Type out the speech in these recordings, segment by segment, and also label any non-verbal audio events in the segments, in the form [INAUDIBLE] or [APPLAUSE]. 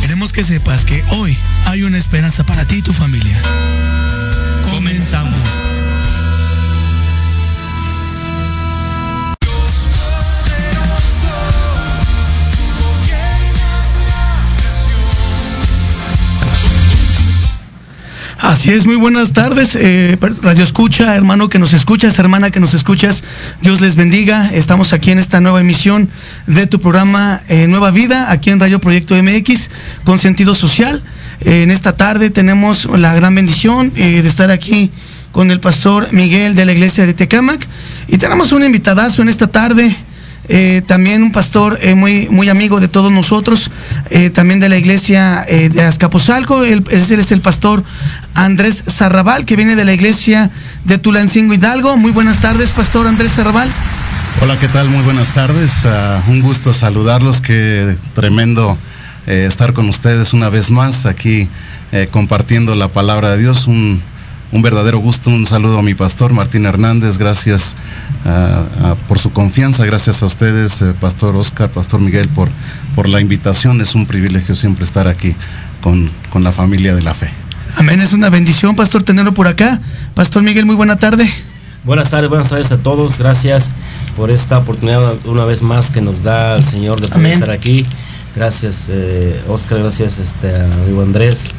Queremos que sepas que hoy hay una esperanza para ti y tu familia. Comenzamos. Así es, muy buenas tardes, eh, Radio Escucha, hermano que nos escuchas, hermana que nos escuchas, Dios les bendiga. Estamos aquí en esta nueva emisión de tu programa eh, Nueva Vida, aquí en Radio Proyecto MX, con sentido social. Eh, en esta tarde tenemos la gran bendición de estar aquí con el pastor Miguel de la iglesia de Tecamac y tenemos un invitadazo en esta tarde. Eh, también un pastor eh, muy, muy amigo de todos nosotros, eh, también de la iglesia de Azcapotzalco, él, es el pastor Andrés Zarrabal, que viene de la iglesia de Tulancingo Hidalgo. Muy buenas tardes, pastor Andrés Zarrabal. Hola, ¿qué tal? Muy buenas tardes. Uh, un gusto saludarlos, qué tremendo estar con ustedes una vez más aquí compartiendo la palabra de Dios. Un, un verdadero gusto. Un saludo a mi pastor Martín Hernández. Gracias uh, uh, por su confianza. Gracias a ustedes, uh, Pastor Oscar, Pastor Miguel, por, por la invitación. Es un privilegio siempre estar aquí con, con la familia de la fe. Amén. Es una bendición, Pastor, tenerlo por acá. Pastor Miguel, muy buena tarde. Buenas tardes, buenas tardes a todos. Gracias por esta oportunidad una vez más que nos da el Señor de poder Amén. estar aquí. Gracias, eh, Oscar. Gracias, este, amigo Andrés.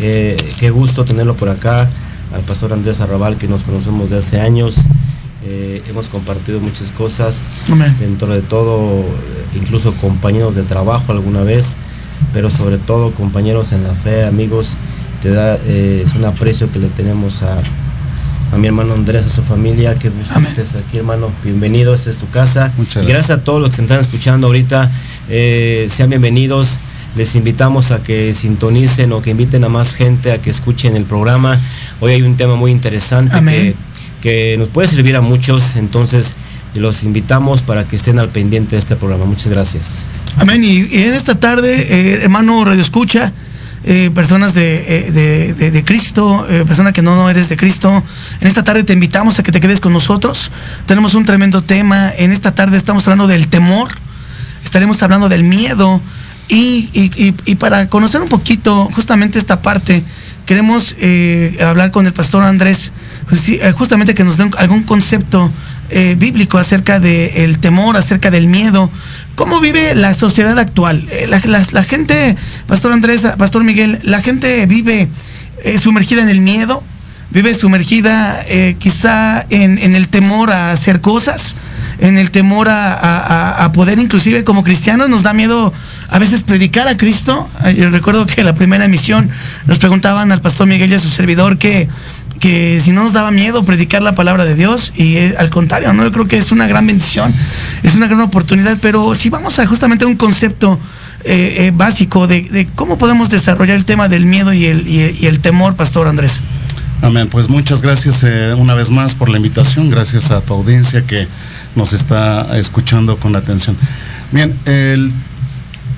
Eh, qué gusto tenerlo por acá al pastor Andrés Arrabal, que nos conocemos de hace años. Eh, hemos compartido muchas cosas, Amén. dentro de todo, incluso compañeros de trabajo alguna vez, pero sobre todo compañeros en la fe, amigos. Te da, eh, es un aprecio que le tenemos a, a mi hermano Andrés, a su familia, que gusto que estés aquí, hermano. Bienvenido, esta es tu casa. Muchas y gracias a todos los que se están escuchando ahorita. Eh, sean bienvenidos les invitamos a que sintonicen o que inviten a más gente a que escuchen el programa. Hoy hay un tema muy interesante que, que, nos puede servir a muchos, entonces los invitamos para que estén al pendiente de este programa. Muchas gracias. Amén. Y, y en esta tarde, eh, hermano Radio Escucha, eh, personas de, de, de, de Cristo, eh, persona que no, no eres de Cristo, en esta tarde te invitamos a que te quedes con nosotros. Tenemos un tremendo tema. En esta tarde estamos hablando del temor, estaremos hablando del miedo. Y, y, y, para conocer un poquito justamente esta parte, queremos eh, hablar con el pastor Andrés, justamente que nos dé algún concepto eh, bíblico acerca del de temor, acerca del miedo. ¿Cómo vive la sociedad actual? Eh, la, la, la, gente, Pastor Andrés, Pastor Miguel, la gente vive eh, sumergida en el miedo, vive sumergida quizá en, en el temor a hacer cosas en el temor a, a, a, poder, inclusive como cristianos, nos da miedo a veces predicar a Cristo. Yo recuerdo que la primera emisión nos preguntaban al pastor Miguel y a su servidor que, que si no nos daba miedo predicar la palabra de Dios y eh, al contrario, ¿no? yo creo que es una gran bendición, es una gran oportunidad, pero si vamos a justamente un concepto eh, eh, básico de, cómo podemos desarrollar el tema del miedo y el, y, y el temor, Pastor Andrés. Amén, pues muchas gracias una vez más por la invitación, gracias a tu audiencia que nos está escuchando con atención. Bien, el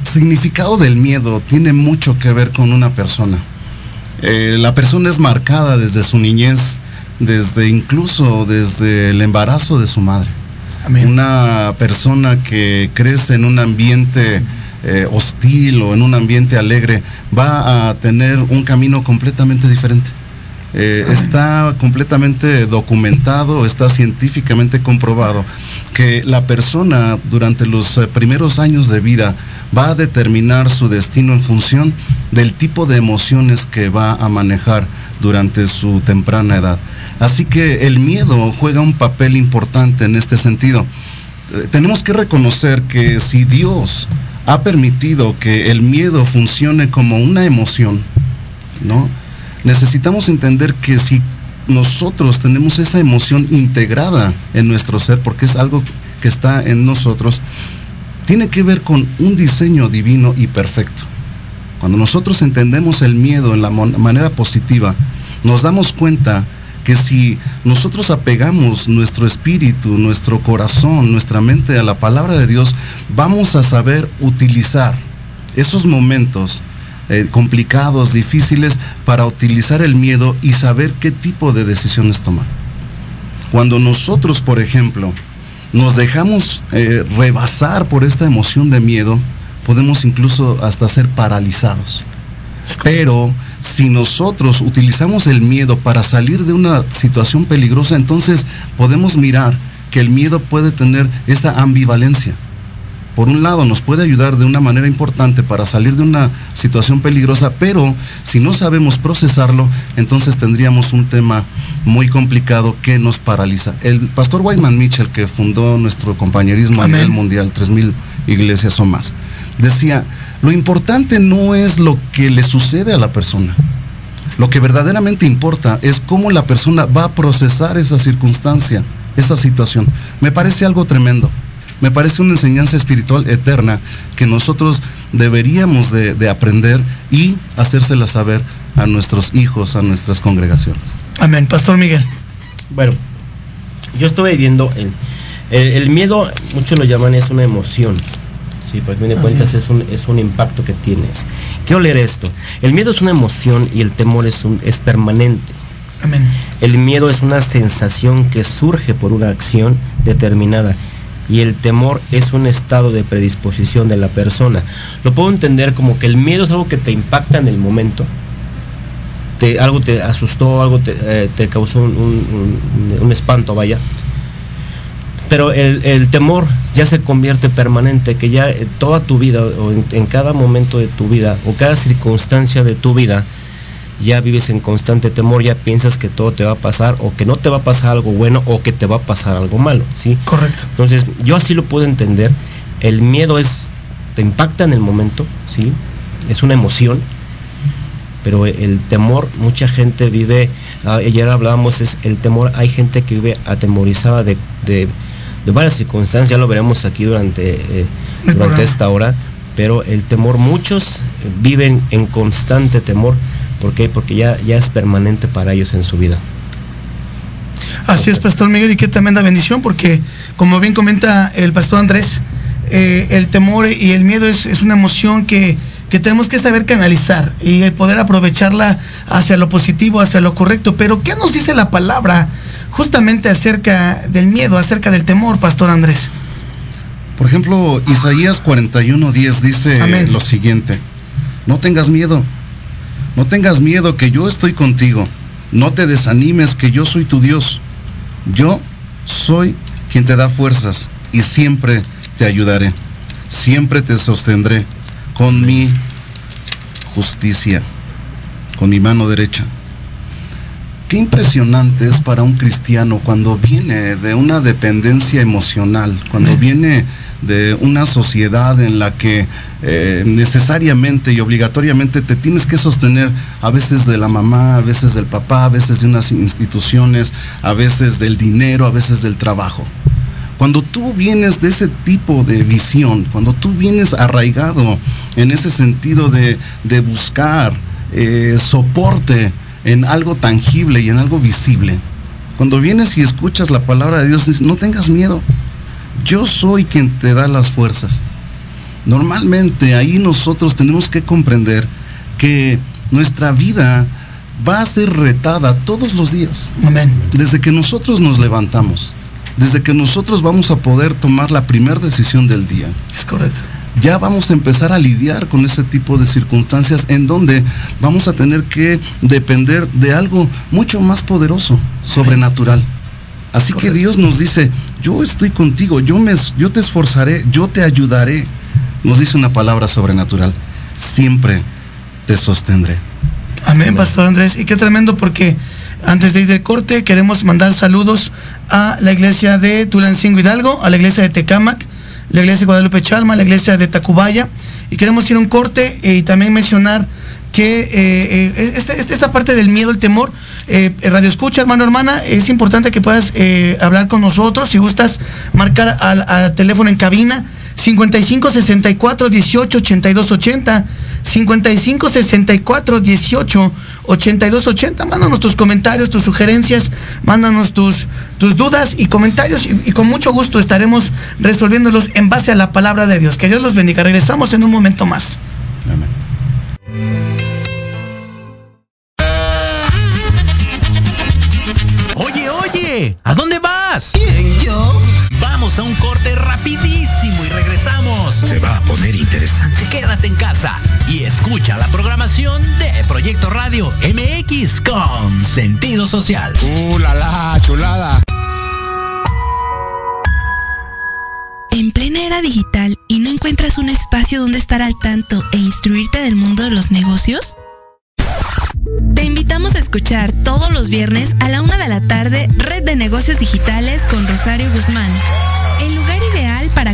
significado del miedo tiene mucho que ver con una persona. Eh, la persona es marcada desde su niñez, desde incluso desde el embarazo de su madre. Amén. Una persona que crece en un ambiente eh, hostil o en un ambiente alegre va a tener un camino completamente diferente. Eh, está completamente documentado, está científicamente comprobado que la persona durante los eh, primeros años de vida va a determinar su destino en función del tipo de emociones que va a manejar durante su temprana edad. Así que el miedo juega un papel importante en este sentido. Eh, tenemos que reconocer que si Dios ha permitido que el miedo funcione como una emoción, ¿no? Necesitamos entender que si nosotros tenemos esa emoción integrada en nuestro ser, porque es algo que está en nosotros, tiene que ver con un diseño divino y perfecto. Cuando nosotros entendemos el miedo en la manera positiva, nos damos cuenta que si nosotros apegamos nuestro espíritu, nuestro corazón, nuestra mente a la palabra de Dios, vamos a saber utilizar esos momentos eh, complicados, difíciles, para utilizar el miedo y saber qué tipo de decisiones tomar. Cuando nosotros, por ejemplo, nos dejamos eh, rebasar por esta emoción de miedo, podemos incluso hasta ser paralizados. Pero si nosotros utilizamos el miedo para salir de una situación peligrosa, entonces podemos mirar que el miedo puede tener esa ambivalencia por un lado nos puede ayudar de una manera importante para salir de una situación peligrosa, pero si no sabemos procesarlo, entonces tendríamos un tema muy complicado que nos paraliza. El pastor Wyman Mitchell, que fundó nuestro compañerismo a nivel mundial, 3.000 iglesias o más, decía, lo importante no es lo que le sucede a la persona. Lo que verdaderamente importa es cómo la persona va a procesar esa circunstancia, esa situación. Me parece algo tremendo me parece una enseñanza espiritual eterna que nosotros deberíamos de, aprender y hacérsela saber a nuestros hijos, a nuestras congregaciones. Amén. Pastor Miguel. Bueno, yo estoy viendo el, el, miedo, muchos lo llaman, es una emoción. Sí, por fin de cuentas es. un, es un impacto que tienes. Quiero leer esto. El miedo es una emoción y el temor es, un, es permanente. Amén. El miedo es una sensación que surge por una acción determinada y el temor es un estado de predisposición de la persona. Lo puedo entender como que el miedo es algo que te impacta en el momento, te, algo te asustó, algo te, eh, causó un, espanto, vaya. Pero el, temor ya se convierte permanente, que ya toda tu vida, o en cada momento de tu vida, o cada circunstancia de tu vida, ya vives en constante temor, ya piensas que todo te va a pasar o que no te va a pasar algo bueno o que te va a pasar algo malo, ¿sí? Correcto. Entonces, yo así lo puedo entender. El miedo es, te impacta en el momento, ¿sí? Es una emoción, pero el temor, mucha gente vive, ah, ayer hablábamos, es el temor, hay gente que vive atemorizada de, varias circunstancias, ya lo veremos aquí durante, eh, durante esta hora, pero el temor, muchos viven en constante temor ¿Por qué? Porque ya, ya es permanente para ellos en su vida. Así es, Pastor Miguel, y qué tremenda bendición, porque como bien comenta el Pastor Andrés, eh, el temor y el miedo es, una emoción que, tenemos que saber canalizar y poder aprovecharla hacia lo positivo, hacia lo correcto. Pero, ¿qué nos dice la palabra justamente acerca del miedo, acerca del temor, Pastor Andrés? Por ejemplo, Isaías 41:10 dice lo siguiente, no tengas miedo no tengas miedo que yo estoy contigo. No te desanimes que yo soy tu Dios. Yo soy quien te da fuerzas y siempre te ayudaré. Siempre te sostendré con mi justicia, con mi mano derecha. Qué impresionante es para un cristiano cuando viene de una dependencia emocional, cuando viene de una sociedad en la que eh, necesariamente y obligatoriamente te tienes que sostener a veces de la mamá, a veces del papá, a veces de unas instituciones, a veces del dinero, a veces del trabajo. Cuando tú vienes de ese tipo de visión, cuando tú vienes arraigado en ese sentido de, buscar eh, soporte en algo tangible y en algo visible, cuando vienes y escuchas la palabra de Dios, no tengas miedo, yo soy quien te da las fuerzas. Normalmente ahí nosotros tenemos que comprender que nuestra vida va a ser retada todos los días. Amén. Desde que nosotros nos levantamos, desde que nosotros vamos a poder tomar la primera decisión del día. Es correcto. Ya vamos a empezar a lidiar con ese tipo de circunstancias en donde vamos a tener que depender de algo mucho más poderoso, sobrenatural. Así que Dios nos dice, yo estoy contigo, yo, me, yo te esforzaré, yo te ayudaré. Nos dice una palabra sobrenatural, siempre te sostendré. Amén, Pastor Andrés. Y qué tremendo porque antes de ir de corte queremos mandar saludos a la iglesia de Tulancingo Hidalgo, a la iglesia de Tecamac, la iglesia de Guadalupe Chalma, la iglesia de Tacubaya. Y queremos ir a un corte y también mencionar que eh, eh, este, este, esta, parte del miedo, el temor, eh, Radio Escucha, hermano, hermana, es importante que puedas hablar con nosotros. Si gustas marcar al, teléfono en cabina 55 64 18 82 80. 55 64 18 82 80. Mándanos tus comentarios, tus sugerencias, mándanos tus, tus dudas y comentarios y, y con mucho gusto estaremos resolviéndolos en base a la palabra de Dios. Que Dios los bendiga. Regresamos en un momento más. Amén. Oye, oye, ¿a dónde vas? ¿Quién, yo? Vamos a un corte rapidísimo y regresamos. Se va a poner interesante. Quédate en casa y escucha la programación de Proyecto Radio MX con sentido social. ¡Uh, la, la chulada! En plena era digital y no encuentras un espacio donde estar al tanto e instruirte del mundo de los negocios? Te invitamos a escuchar todos los viernes a la una de la tarde Red de Negocios Digitales con Rosario Guzmán.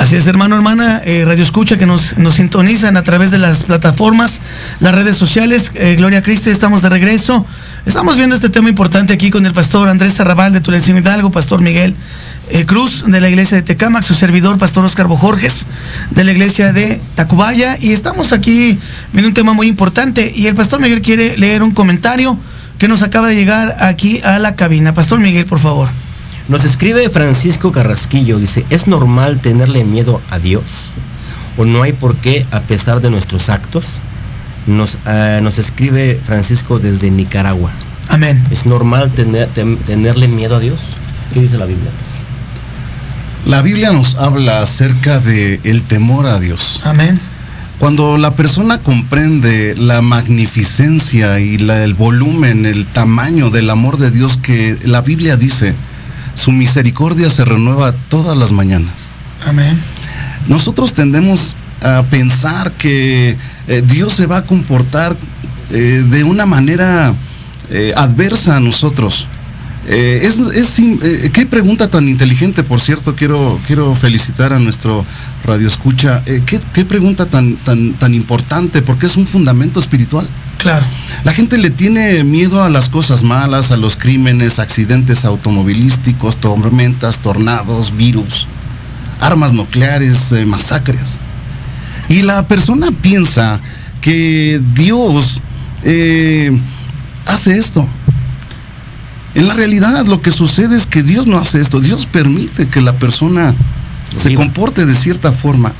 Así es, hermano, hermana, eh, Radio Escucha que nos, nos sintonizan a través de las plataformas, las redes sociales. Eh, Gloria a Cristo, estamos de regreso. Estamos viendo este tema importante aquí con el pastor Andrés Arrabal de Tulencio Hidalgo, pastor Miguel eh, Cruz de la iglesia de Tecámac, su servidor, pastor Oscar Bojorges de la iglesia de Tacubaya. Y estamos aquí viendo un tema muy importante. Y el pastor Miguel quiere leer un comentario que nos acaba de llegar aquí a la cabina. Pastor Miguel, por favor. Nos escribe Francisco Carrasquillo, dice, ¿es normal tenerle miedo a Dios? ¿O no hay por qué a pesar de nuestros actos? Nos, ah, nos escribe Francisco desde Nicaragua. Amén. ¿Es normal tener, tem- tenerle miedo a Dios? ¿Qué dice la Biblia? La Biblia nos habla acerca de el temor a Dios. Amén. Cuando la persona comprende la magnificencia y la- el volumen, el tamaño del amor de Dios que la Biblia dice, su misericordia se renueva todas las mañanas. Amén. Nosotros tendemos a pensar que eh, Dios se va a comportar eh, de una manera eh, adversa a nosotros. Es, qué pregunta tan inteligente, por cierto, quiero, quiero felicitar a nuestro radio escucha. ¿qué, qué pregunta tan, tan, tan importante, porque es un fundamento espiritual. Claro. La gente le tiene miedo a las cosas malas, a los crímenes, accidentes automovilísticos, tormentas, tornados, virus, armas nucleares, eh, masacres. Y la persona piensa que Dios eh, hace esto. En la realidad lo que sucede es que Dios no hace esto. Dios permite que la persona se comporte de cierta forma.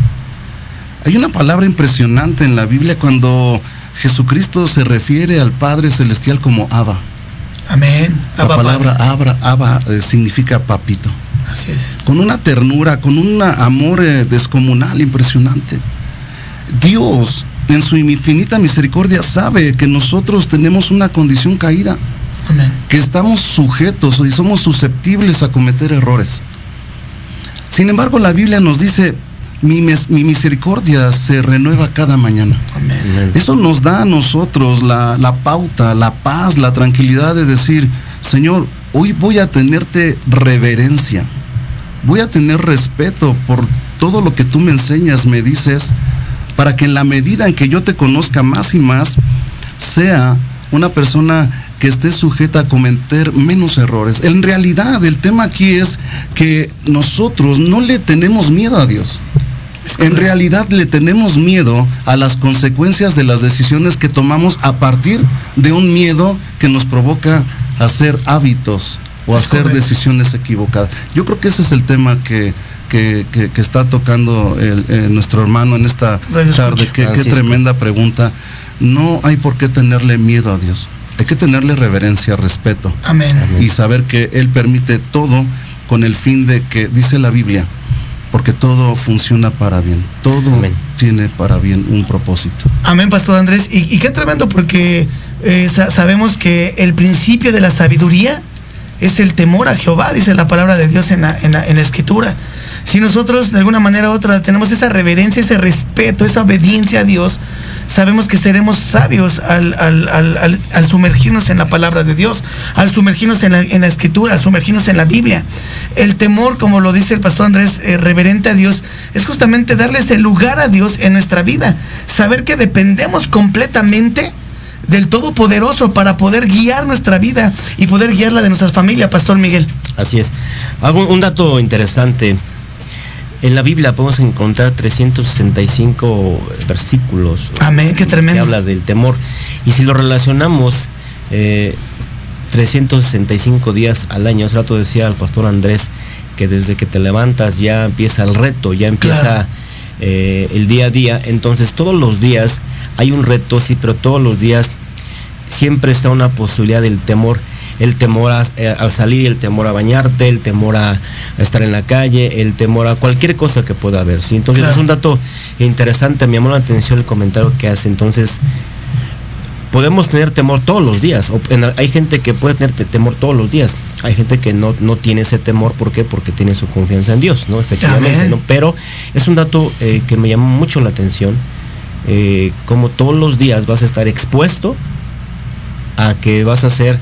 Hay una palabra impresionante en la Biblia cuando Jesucristo se refiere al Padre Celestial como Abba. Amén. La Abba, palabra. Abra, Abba eh, significa papito. Así es. Con una ternura, con un amor eh, descomunal, impresionante. Dios, en su infinita misericordia, sabe que nosotros tenemos una condición caída, Amén. que estamos sujetos y somos susceptibles a cometer errores. Sin embargo, la Biblia nos dice, mi, mes- mi misericordia se renueva cada mañana. Amén. Eso nos da a nosotros la, la pauta, la paz, la tranquilidad de decir, Señor, hoy voy a tenerte reverencia. voy a tener respeto por todo lo que tú me enseñas, me dices, para que en la medida en que yo te conozca más y más, sea una persona que esté sujeta a cometer menos errores. En realidad, el tema aquí es que nosotros no le tenemos miedo a Dios. En realidad le tenemos miedo a las consecuencias de las decisiones que tomamos a partir de un miedo que nos provoca hacer hábitos o hacer decisiones equivocadas. Yo creo que ese es el tema que, que, está tocando nuestro hermano en esta tarde. Qué, qué tremenda pregunta. No hay por qué tenerle miedo a Dios. Hay que tenerle reverencia, respeto. Amén. Y saber que Él permite todo con el fin de que, dice la Biblia, porque todo funciona para bien. Todo tiene para bien un propósito. Amén, Pastor Andrés. Y, qué tremendo, porque eh, sabemos que el principio de la sabiduría es el temor a Jehová, dice la palabra de Dios en la, en la, escritura. Si nosotros de alguna manera u otra tenemos esa reverencia, ese respeto, esa obediencia a Dios, sabemos que seremos sabios al, sumergirnos en la palabra de Dios, al sumergirnos en la, escritura, al sumergirnos en la Biblia. El temor, como lo dice el pastor Andrés, eh, reverente a Dios, es justamente darles el lugar a Dios en nuestra vida, saber que dependemos completamente del Todopoderoso para poder guiar nuestra vida y poder guiar la de nuestra familia, Pastor Miguel. Así es. Un dato interesante. En la Biblia podemos encontrar 365 versículos. Amén, qué tremendo. Que habla del temor. Y si lo relacionamos, 365 eh, días al año, hace rato decía el pastor Andrés que desde que te levantas ya empieza el reto, ya empieza eh, el día a día. Entonces todos los días hay un reto, sí, pero todos los días siempre está una posibilidad del temor el temor eh, al salir, el temor a bañarte, el temor a, estar en la calle, el temor a cualquier cosa que pueda haber. ¿sí? Entonces es un dato interesante, me llamó la atención el comentario que hace. Entonces, podemos tener temor todos los días. hay gente que puede tener temor todos los días. Hay gente que no, no tiene ese temor, ¿por qué? Porque tiene su confianza en Dios, ¿no? Efectivamente, ¿no? Pero es un dato eh, que me llamó mucho la atención. Eh, como todos los días vas a estar expuesto a que vas a ser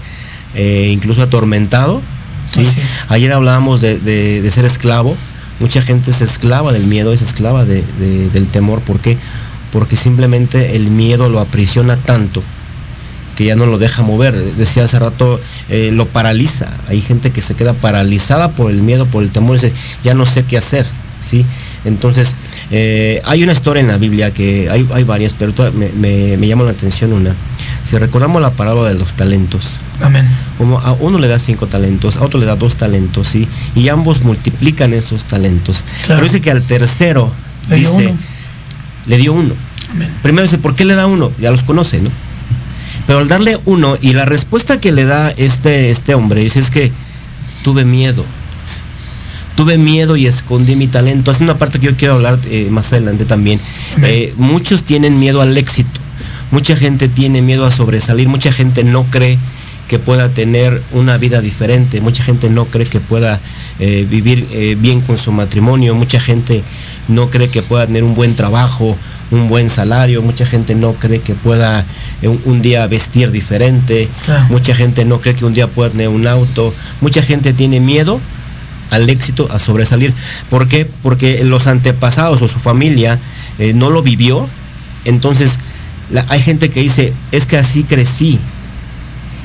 eh, incluso atormentado. ¿sí? Ayer hablábamos de, ser esclavo. Mucha gente es esclava del miedo, es esclava del temor. ¿Por qué? Porque simplemente el miedo lo aprisiona tanto que ya no lo deja mover. Decía hace rato, eh, lo paraliza. Hay gente que se queda paralizada por el miedo, por el temor, y dice, ya no sé qué hacer. ¿sí? Entonces, eh, hay una historia en la Biblia que hay, hay varias, pero me, me, llama la atención una. Si recordamos la parábola de los talentos, Amén. como a uno le da cinco talentos, a otro le da dos talentos, ¿sí? y ambos multiplican esos talentos. Pero dice que al tercero le dice, dio le dio uno. Primero dice, ¿por qué le da uno? Ya los conoce, ¿no? Pero al darle uno, y la respuesta que le da este, este hombre dice es que tuve miedo tuve miedo y escondí mi talento. Es una parte que yo quiero hablar eh, más adelante también. Eh, muchos tienen miedo al éxito. Mucha gente tiene miedo a sobresalir. Mucha gente no cree que pueda tener una vida diferente. Mucha gente no cree que pueda eh, vivir bien con su matrimonio. Mucha gente no cree que pueda tener un buen trabajo, un buen salario. Mucha gente no cree que pueda un, día vestir diferente. Mucha gente no cree que un día pueda tener un auto. Mucha gente tiene miedo al éxito, a sobresalir. ¿Por qué? Porque los antepasados o su familia eh, no lo vivió. Entonces, hay gente que dice, es que así crecí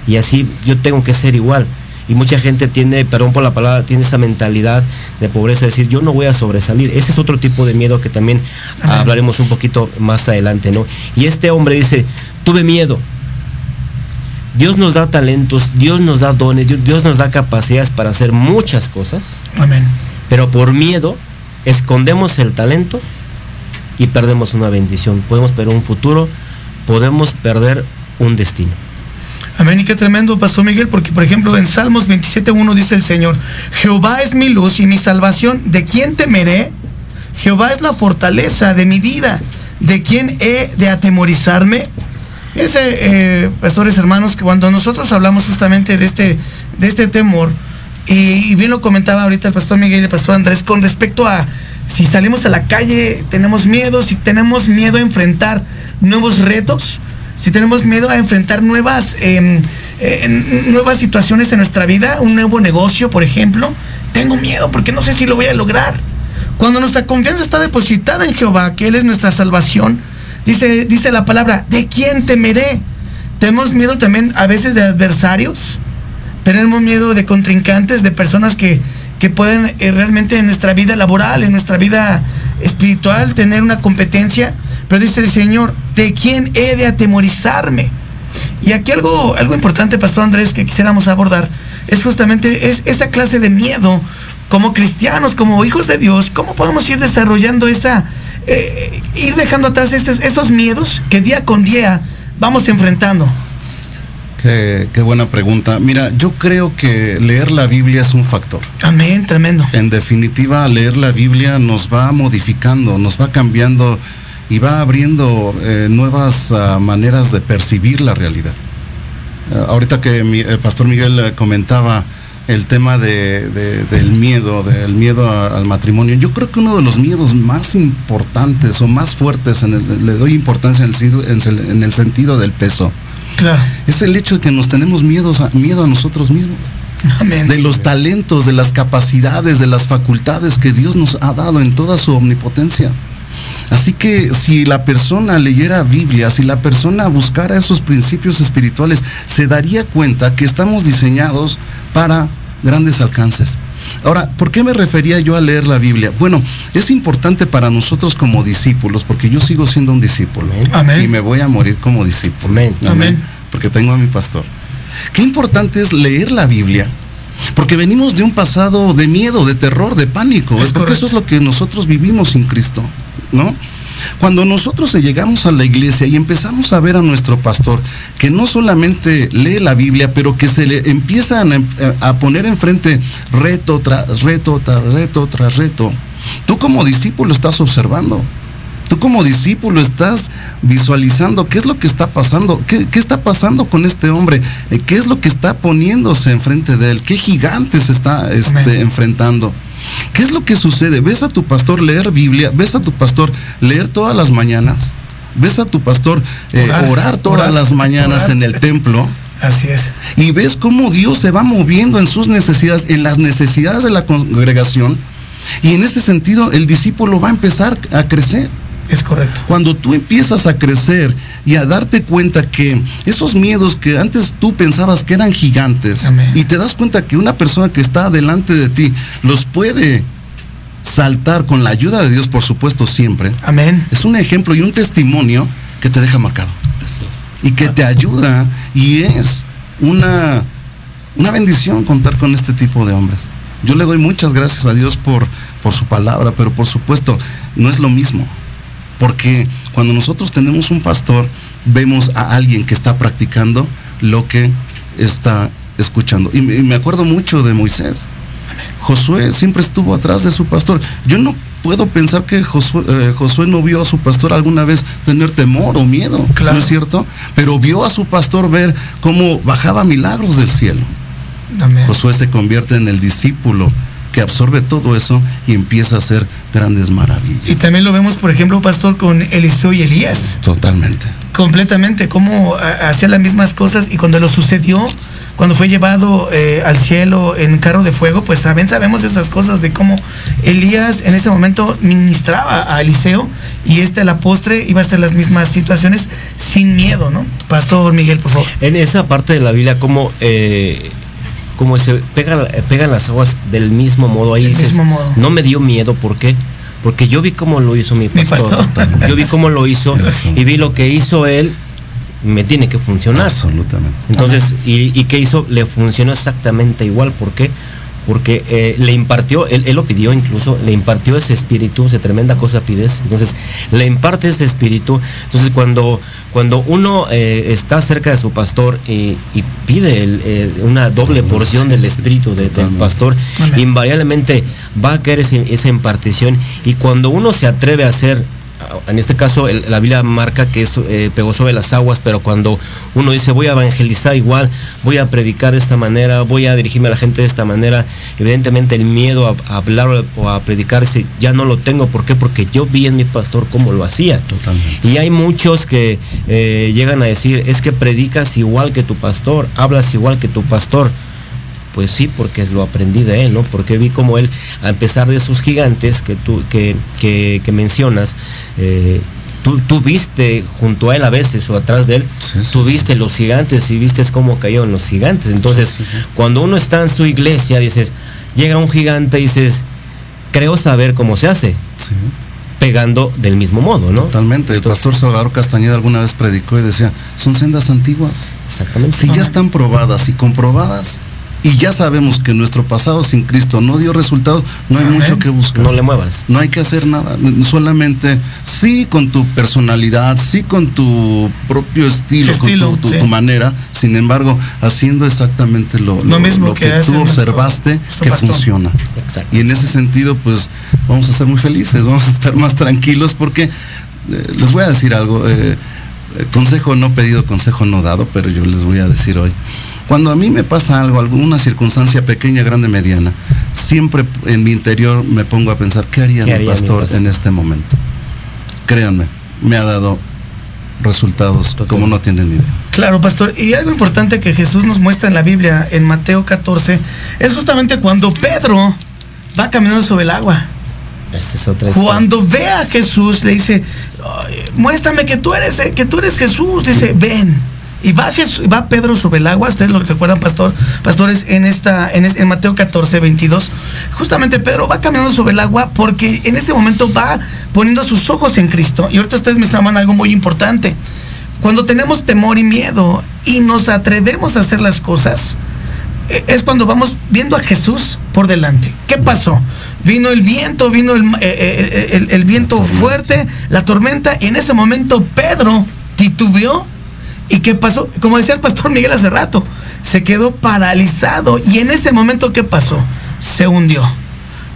y así yo tengo que ser igual. Y mucha gente tiene, perdón por la palabra, tiene esa mentalidad de pobreza, decir, yo no voy a sobresalir. Ese es otro tipo de miedo que también hablaremos un poquito más adelante, ¿no? Y este hombre dice, tuve miedo, Dios nos da talentos, Dios nos da dones, Dios nos da capacidades para hacer muchas cosas. Amén. Pero por miedo escondemos el talento y perdemos una bendición. Podemos perder un futuro, podemos perder un destino. Amén. Y qué tremendo, Pastor Miguel, porque por ejemplo en Salmos 27.1 dice el Señor, Jehová es mi luz y mi salvación, ¿de quién temeré? Jehová es la fortaleza de mi vida, ¿de quién he de atemorizarme? Ese, eh, pastores hermanos, que cuando nosotros hablamos justamente de este, de este temor, y, bien lo comentaba ahorita el pastor Miguel y el pastor Andrés, con respecto a si salimos a la calle, tenemos miedo, si tenemos miedo a enfrentar nuevos retos, si tenemos miedo a enfrentar nuevas, em, eh, nuevas situaciones en nuestra vida, un nuevo negocio, por ejemplo, tengo miedo porque no sé si lo voy a lograr. Cuando nuestra confianza está depositada en Jehová, que Él es nuestra salvación, dice, dice la palabra, ¿de quién temeré? Tenemos miedo también a veces de adversarios, tenemos miedo de contrincantes, de personas que, que pueden eh, realmente en nuestra vida laboral, en nuestra vida espiritual, tener una competencia. Pero dice el Señor, ¿de quién he de atemorizarme? Y aquí algo, algo importante, Pastor Andrés, que quisiéramos abordar, es justamente es esa clase de miedo como cristianos, como hijos de Dios, ¿cómo podemos ir desarrollando esa, eh, ir dejando atrás esos, esos miedos que día con día vamos enfrentando? Qué, qué, buena pregunta. Mira, yo creo que leer la Biblia es un factor. Amén, tremendo. En definitiva, leer la Biblia nos va modificando, nos va cambiando y va abriendo eh, nuevas uh, maneras de percibir la realidad. Uh, ahorita que mi, el pastor Miguel comentaba el tema de, de, del miedo, del miedo a, al matrimonio, yo creo que uno de los miedos más importantes o más fuertes, en el, le doy importancia en el, en el, en el sentido del peso, claro. es el hecho de que nos tenemos miedos a, miedo a nosotros mismos. Amén. De los talentos, de las capacidades, de las facultades que Dios nos ha dado en toda su omnipotencia. Así que si la persona leyera Biblia, si la persona buscara esos principios espirituales, se daría cuenta que estamos diseñados para grandes alcances. Ahora, ¿por qué me refería yo a leer la Biblia? Bueno, es importante para nosotros como discípulos, porque yo sigo siendo un discípulo Amén. y me voy a morir como discípulo. Amén. Amén. Porque tengo a mi pastor. Qué importante es leer la Biblia, porque venimos de un pasado de miedo, de terror, de pánico. Es porque eso es lo que nosotros vivimos sin Cristo, ¿no? Cuando nosotros llegamos a la iglesia y empezamos a ver a nuestro pastor, que no solamente lee la Biblia, pero que se le empiezan a, a poner enfrente reto tras reto, tras reto, tras reto, tú como discípulo estás observando. Tú como discípulo estás visualizando qué es lo que está pasando, qué, qué está pasando con este hombre, eh, qué es lo que está poniéndose enfrente de él, qué gigante se está este, Amén. enfrentando. ¿Qué es lo que sucede? ¿Ves a tu pastor leer Biblia? ¿Ves a tu pastor leer todas las mañanas? ¿Ves a tu pastor eh, Orar, orar, todas orar, las mañanas orar. en el templo? Así es. Y ves cómo Dios se va moviendo en sus necesidades, en las necesidades de la congregación. Y en ese sentido el discípulo va a empezar a crecer. Es correcto. Cuando tú empiezas a crecer y a darte cuenta que esos miedos que antes tú pensabas que eran gigantes Amén. y te das cuenta que una persona que está delante de ti los puede saltar con la ayuda de Dios, por supuesto, siempre, Amén. es un ejemplo y un testimonio que te deja marcado Así es. y que te ayuda y es una, una bendición contar con este tipo de hombres. Yo le doy muchas gracias a Dios por, por su palabra, pero por supuesto no es lo mismo. Porque cuando nosotros tenemos un pastor, vemos a alguien que está practicando lo que está escuchando. Y me, y me acuerdo mucho de Moisés. Josué siempre estuvo atrás de su pastor. Yo no puedo pensar que Josué, eh, Josué no vio a su pastor alguna vez tener temor o miedo, Claro. ¿no es cierto? Pero vio a su pastor ver cómo bajaba milagros del cielo. Amén. Josué se convierte en el discípulo que absorbe todo eso y empieza a hacer grandes maravillas. Y también lo vemos, por ejemplo, pastor, con Eliseo y Elías. Totalmente. Completamente, cómo hacía las mismas cosas y cuando lo sucedió, cuando fue llevado eh, al cielo en carro de fuego, pues saben, sabemos esas cosas de cómo Elías en ese momento ministraba a Eliseo y este a la postre iba a ser las mismas situaciones sin miedo, ¿no? Pastor Miguel, por favor. En esa parte de la Biblia, como, eh, como se pega, pegan las aguas del mismo modo, ahí Del dices, mismo modo. no me dio miedo, ¿por qué? Porque yo vi cómo lo hizo mi Mi pastor. Yo vi cómo lo hizo y vi lo que hizo él, me tiene que funcionar. Absolutamente. Entonces, y, y qué hizo? Le funcionó exactamente igual. ¿Por qué? Porque eh, le impartió, él, él lo pidió incluso, le impartió ese espíritu, esa tremenda cosa pides. Entonces, le imparte ese espíritu. Entonces, cuando, cuando uno eh, está cerca de su pastor y, y pide el, eh, una doble porción del espíritu de- del pastor, invariablemente va a caer ese- esa impartición. Y cuando uno se atreve a hacer en este caso el- la Biblia marca que es, eh, pegó sobre las aguas, pero cuando uno dice voy a evangelizar igual, voy a predicar de esta manera, voy a dirigirme a la gente de esta manera, evidentemente el miedo a, a hablar o- o a predicarse ya no lo tengo. ¿Por qué? Porque yo vi en mi pastor cómo lo hacía. Totalmente. Y hay muchos que eh, llegan a decir, es que predicas igual que tu pastor, hablas igual que tu pastor. Pues sí, porque lo aprendí de él, ¿no? Porque vi como él, a pesar de sus gigantes que tú que, que, que mencionas, eh, tú, tú, viste junto a él a veces o atrás de él, sí, sí, tú viste sí. los gigantes y viste cómo cayeron los gigantes. Entonces, cuando uno está en su iglesia, dices, llega un gigante y dices, creo saber cómo se hace. Pegando del mismo modo, ¿no? Totalmente. El pastor Salvador Castañeda alguna vez predicó y decía, son sendas antiguas. Exactamente. Si ya están probadas y comprobadas, y ya sabemos que nuestro pasado sin Cristo no dio resultado, no hay Amén. mucho que buscar. No le muevas. No hay que hacer nada. Solamente sí con tu personalidad, sí con tu propio estilo, estilo con tu, tu, sí. tu, manera, sin embargo, haciendo exactamente lo, lo, lo mismo lo que, que tú observaste nuestro, nuestro que funciona. Exacto. Y en ese sentido, pues vamos a ser muy felices, [LAUGHS] vamos a estar más tranquilos porque eh, les voy a decir algo. Eh, consejo no pedido, consejo no dado, pero yo les voy a decir hoy. Cuando a mí me pasa algo, alguna circunstancia pequeña, grande, mediana, siempre en mi interior me pongo a pensar, ¿qué haría, ¿Qué haría mi, pastor mi, pastor en este momento? Créanme, me ha dado resultados Total. como no tienen ni idea. Claro, pastor. Y algo importante que Jesús nos muestra en la Biblia, en Mateo 14, es justamente cuando Pedro va caminando sobre el agua. Esa es otra Cuando ve a Jesús, le dice, muéstrame que tú eres, que tú eres Jesús. Dice, ven y va, Jesús, va, Pedro sobre el agua, ustedes lo recuerdan, pastor, pastores, en esta, en, Mateo 14, 22. Justamente Pedro va caminando sobre el agua porque en ese momento va poniendo sus ojos en Cristo. Y ahorita ustedes me llaman algo muy importante. Cuando tenemos temor y miedo y nos atrevemos a hacer las cosas, e, es cuando vamos viendo a Jesús por delante. ¿Qué pasó? Vino el viento, vino el, eh, el, el, el viento fuerte, la tormenta, y en ese momento Pedro titubeó ¿Y qué pasó? Como decía el pastor Miguel hace rato, se quedó paralizado. Y en ese momento, ¿qué pasó? Se hundió.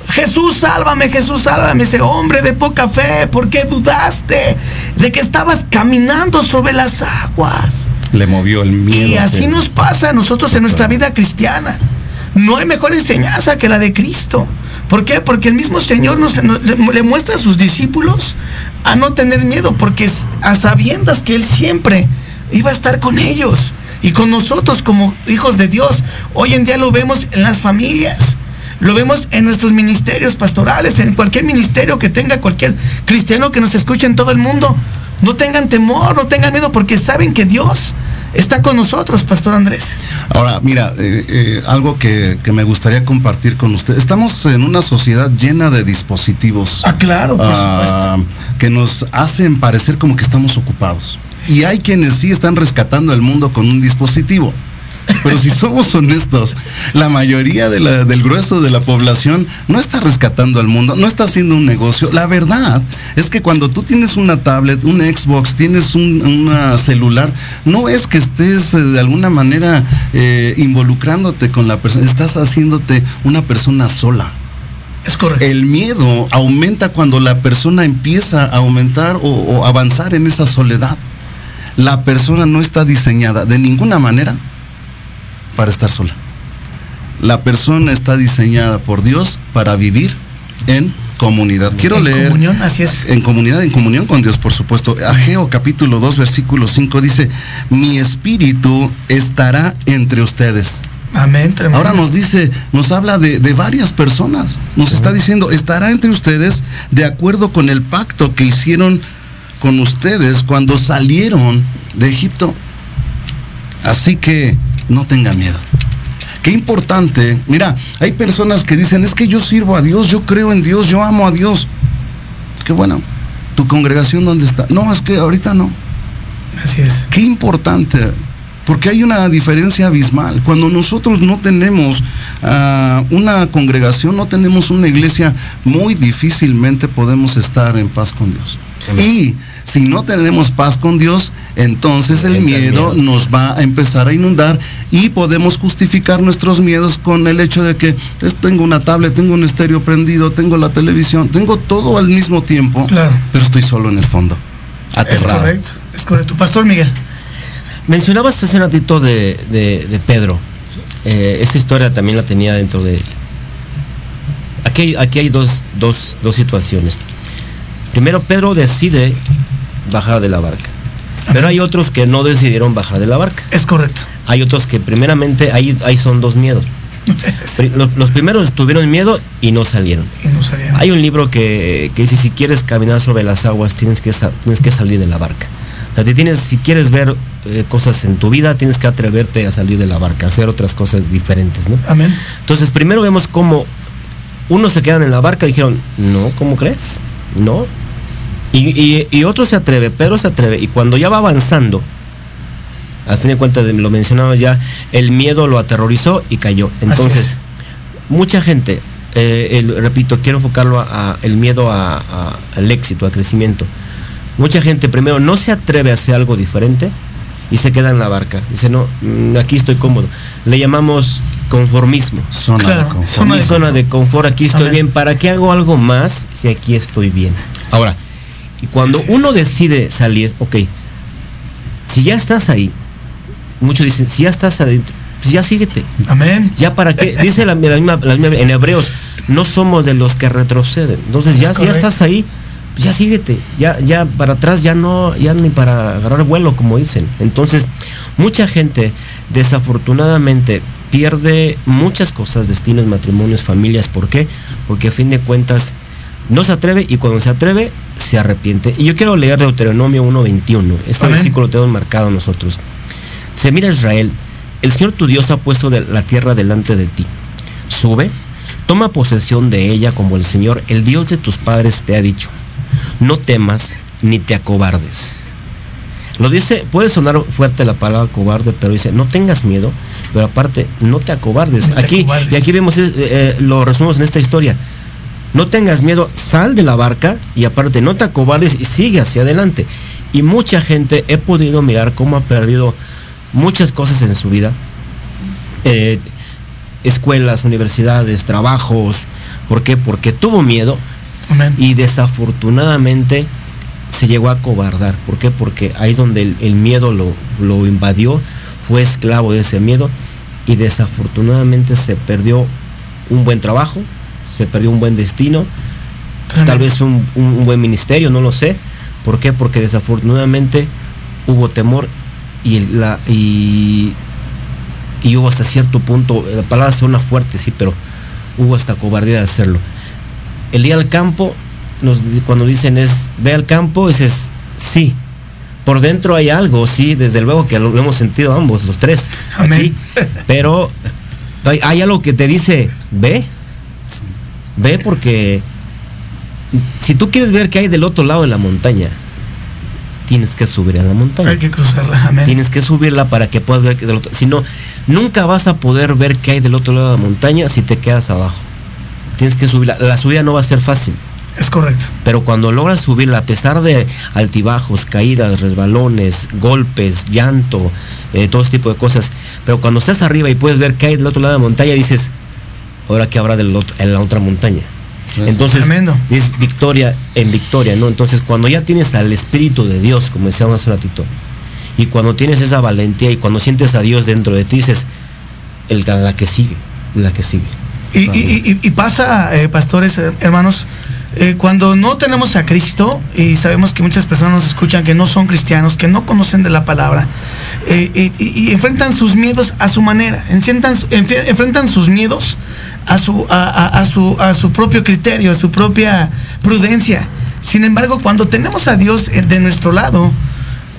Jesús, sálvame, Jesús, sálvame. Ese hombre de poca fe, ¿por qué dudaste de que estabas caminando sobre las aguas? Le movió el miedo. Y así sí. nos pasa a nosotros en nuestra vida cristiana. No hay mejor enseñanza que la de Cristo. ¿Por qué? Porque el mismo Señor nos, le, muestra a sus discípulos a no tener miedo, porque a sabiendas que Él siempre iba a estar con ellos y con nosotros como hijos de Dios. Hoy en día lo vemos en las familias, lo vemos en nuestros ministerios pastorales, en cualquier ministerio que tenga cualquier cristiano que nos escuche en todo el mundo. No tengan temor, no tengan miedo, porque saben que Dios está con nosotros, Pastor Andrés. Ahora, mira, eh, eh, algo que, que, me gustaría compartir con usted. Estamos en una sociedad llena de dispositivos. Ah, claro, por uh, que nos hacen parecer como que estamos ocupados y hay quienes sí están rescatando el mundo con un dispositivo. Pero si somos honestos, la mayoría de la, del grueso de la población no está rescatando al mundo, no está haciendo un negocio. La verdad es que cuando tú tienes una tablet, un Xbox, tienes un una celular, no es que estés eh, de alguna manera eh, involucrándote con la persona, estás haciéndote una persona sola. Es correcto. El miedo aumenta cuando la persona empieza a aumentar o, o avanzar en esa soledad la persona no está diseñada de ninguna manera para estar sola. La persona está diseñada por Dios para vivir en comunidad. Quiero en leer. Comunión, así es. En comunidad, en comunión con Dios, por supuesto. Ageo capítulo 2, versículo 5 dice: Mi espíritu estará entre ustedes. Amén. Tremendo. Ahora nos dice, nos habla de, de varias personas. Nos está diciendo, estará entre ustedes de acuerdo con el pacto que hicieron con ustedes cuando salieron de Egipto. Así que no tengan miedo. Qué importante. Mira, hay personas que dicen, es que yo sirvo a Dios, yo creo en Dios, yo amo a Dios. Qué bueno. ¿Tu congregación dónde está? No, es que ahorita no. Así es. Qué importante. Porque hay una diferencia abismal. Cuando nosotros no tenemos uh, una congregación, no tenemos una iglesia, muy difícilmente podemos estar en paz con Dios. Y si no tenemos paz con Dios, entonces el miedo, nos va a empezar a inundar y podemos justificar nuestros miedos con el hecho de que tengo una tablet, tengo un estéreo prendido, tengo la televisión, tengo todo al mismo tiempo, claro. pero estoy solo en el fondo. Aterrado. Es correcto, es correcto. Pastor Miguel. Mencionabas hace ratito de, de, de Pedro. Eh, esa historia también la tenía dentro de... Aquí, aquí hay dos, dos, dos situaciones. Primero, Pedro decide bajar de la barca. Pero hay otros que no decidieron bajar de la barca. Es correcto. Hay otros que primeramente, ahí, ahí son dos miedos. [LAUGHS] Los, primeros tuvieron miedo y no salieron. Y no salieron. Hay un libro que, que, dice, si quieres caminar sobre las aguas, tienes que, tienes que salir de la barca. Sea, tienes, si quieres ver eh, cosas en tu vida, tienes que atreverte a salir de la barca, hacer otras cosas diferentes, ¿no? Amén. Entonces, primero vemos cómo unos se quedan en la barca y dijeron, no, ¿cómo crees? No. Y, y, otro se atreve, Pedro se atreve, y cuando ya va avanzando, al fin de cuentas, lo mencionaba ya, el miedo lo aterrorizó y cayó. Entonces, mucha gente, eh, repito, quiero enfocarlo a, el miedo al éxito, al crecimiento. Mucha gente primero no se atreve a hacer algo diferente y se queda en la barca. Dice, no, mm, aquí estoy cómodo. Le llamamos conformismo. Zona de confort. Zona de, zona de confort, aquí estoy bien. ¿Para qué hago algo más si aquí estoy bien? Ahora, y cuando uno decide salir, ok, si ya estás ahí, muchos dicen, si ya estás adentro, pues ya síguete. Amén. Ya para qué, [LAUGHS] dice la, misma, en Hebreos, no somos de los que retroceden. Entonces ya si ya estás ahí, pues ya síguete. Ya, ya para atrás ya no, ya ni para agarrar vuelo, como dicen. Entonces, mucha gente, desafortunadamente, pierde muchas cosas, destinos, matrimonios, familias. ¿Por qué? Porque a fin de cuentas no se atreve y cuando se atreve se arrepiente. Y yo quiero leer Deuteronomio 1.21. Este versículo lo tenemos marcado nosotros. Se mira Israel, el Señor tu Dios ha puesto de la tierra delante de ti. Sube, toma posesión de ella como el Señor, el Dios de tus padres, te ha dicho. No temas ni te acobardes. Lo dice, puede sonar fuerte la palabra cobarde, pero dice, no tengas miedo, pero aparte, no te acobardes. aquí, y aquí vemos, eh, eh, lo resumimos en esta historia. No tengas miedo, sal de la barca y aparte no te acobardes y sigue hacia adelante. Y mucha gente he podido mirar cómo ha perdido muchas cosas en su vida. Eh, escuelas, universidades, trabajos. ¿Por qué? Porque tuvo miedo y desafortunadamente se llegó a cobardar. ¿Por qué? Porque ahí es donde el, miedo lo, lo, invadió, fue esclavo de ese miedo y desafortunadamente se perdió un buen trabajo, se perdió un buen destino, tal vez un, un, buen ministerio, no lo sé. ¿Por qué? Porque desafortunadamente hubo temor y, la, y, hubo hasta cierto punto, la palabra suena fuerte, sí, pero hubo hasta cobardía de hacerlo. El día al campo, nos, cuando dicen es, ve al campo, dices, sí. Por dentro hay algo, sí, desde luego que lo, hemos sentido ambos, los tres. Aquí, pero hay, hay algo que te dice, ve, ve porque si tú quieres ver qué hay del otro lado de la montaña, tienes que subir a la montaña. Hay que cruzarla, Tienes que subirla para que puedas ver que del otro. Si no, nunca vas a poder ver qué hay del otro lado de la montaña si te quedas abajo. Tienes que subirla. La subida no va a ser fácil. Es correcto. Pero cuando logras subirla, a pesar de altibajos, caídas, resbalones, golpes, llanto, eh, todo tipo de cosas, pero cuando estás arriba y puedes ver qué hay del otro lado de la montaña, dices, ahora que habrá del otro, en la otra montaña. Entonces, es victoria en victoria, ¿no? Entonces, cuando ya tienes al Espíritu de Dios, como decíamos hace un ratito, y cuando tienes esa valentía y cuando sientes a Dios dentro de ti, dices, el, la que sigue, la que sigue. Y, pasa, eh, pastores, eh, hermanos, eh, cuando no tenemos a Cristo, y sabemos que muchas personas nos escuchan que no son cristianos, que no conocen de la palabra, y, enfrentan sus miedos a su manera, enfrentan sus miedos a su, a, su, a su propio criterio, a su propia prudencia. Sin embargo, cuando tenemos a Dios de nuestro lado,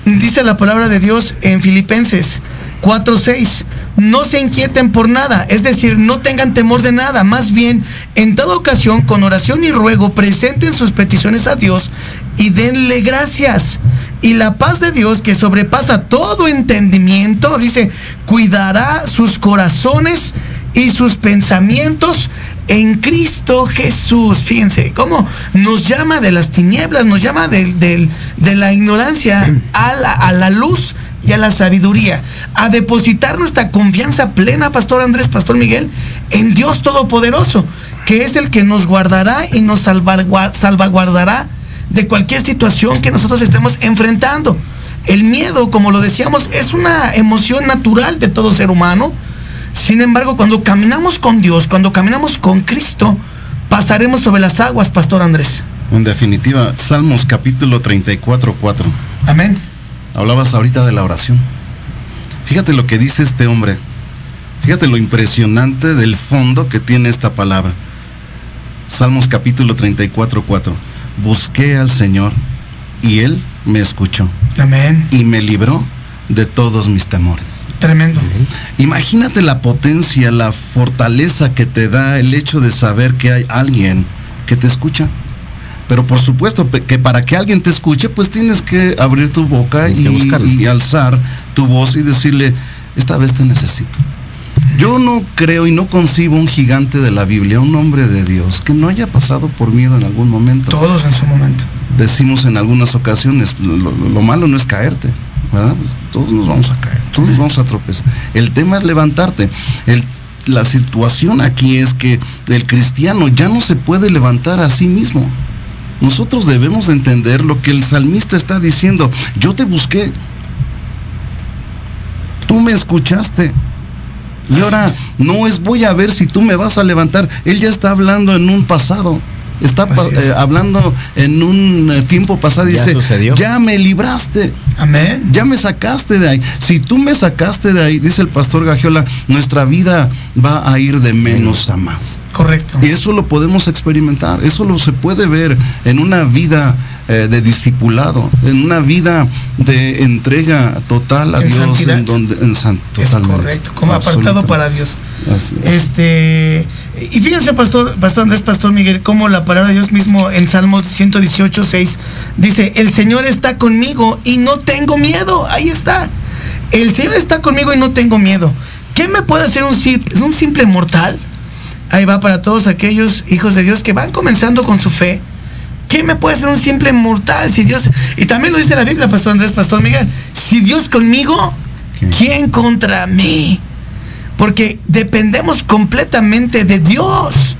dice la palabra de Dios en Filipenses 4:6, no se inquieten por nada, es decir, no tengan temor de nada, más bien, en toda ocasión, con oración y ruego, presenten sus peticiones a Dios y denle gracias. Y la paz de Dios, que sobrepasa todo entendimiento, dice, cuidará sus corazones y sus pensamientos en Cristo Jesús. Fíjense, cómo nos llama de las tinieblas, nos llama de, la ignorancia a la, luz y a la sabiduría, a depositar nuestra confianza plena, Pastor Andrés, Pastor Miguel, en Dios Todopoderoso, que es el que nos guardará y nos salvaguardará de cualquier situación que nosotros estemos enfrentando. El miedo, como lo decíamos, es una emoción natural de todo ser humano, sin embargo, cuando caminamos con Dios, cuando caminamos con Cristo, pasaremos sobre las aguas, Pastor Andrés. En definitiva, Salmos capítulo 34, 4. Amén. Hablabas ahorita de la oración. Fíjate lo que dice este hombre. Fíjate lo impresionante del fondo que tiene esta palabra. Salmos capítulo 34, 4. Busqué al Señor y Él me escuchó. Amén. Y me libró de todos mis temores. Tremendo. Imagínate la potencia, la fortaleza que te da el hecho de saber que hay alguien que te escucha. Pero por supuesto que para que alguien te escuche, pues tienes que abrir tu boca y, y, alzar tu voz y decirle, esta vez te necesito. Yo no creo y no concibo un gigante de la Biblia, un hombre de Dios, que no haya pasado por miedo en algún momento. Todos en su momento. Decimos en algunas ocasiones, lo, lo malo no es caerte, ¿verdad? Pues todos nos vamos a caer, todos nos vamos a tropezar. El tema es levantarte. El, la situación aquí es que el cristiano ya no se puede levantar a sí mismo. Nosotros debemos entender lo que el salmista está diciendo. Yo te busqué. Tú me escuchaste. Y ahora no es voy a ver si tú me vas a levantar. Él ya está hablando en un pasado. Está eh, hablando en un eh, tiempo pasado y ¿Ya dice, sucedió? ya me libraste. Amén. Ya me sacaste de ahí. Si tú me sacaste de ahí, dice el pastor Gagiola, nuestra vida va a ir de menos a más. Correcto. Y eso lo podemos experimentar, eso lo se puede ver en una vida eh, de discipulado, en una vida de entrega total a En Dios, santidad. en donde en san- Es totalmente. correcto, como apartado para Dios. Este, y fíjense, pastor, pastor Andrés, pastor Miguel, cómo la palabra de Dios mismo en Salmos 118, 6 dice, el Señor está conmigo y no tengo miedo. Ahí está. El Señor está conmigo y no tengo miedo. ¿Qué me puede hacer un, un simple mortal? Ahí va para todos aquellos hijos de Dios que van comenzando con su fe. ¿Qué me puede hacer un simple mortal si Dios... Y también lo dice la Biblia, Pastor Andrés, Pastor Miguel. Si Dios conmigo, ¿quién contra mí? Porque dependemos completamente de Dios.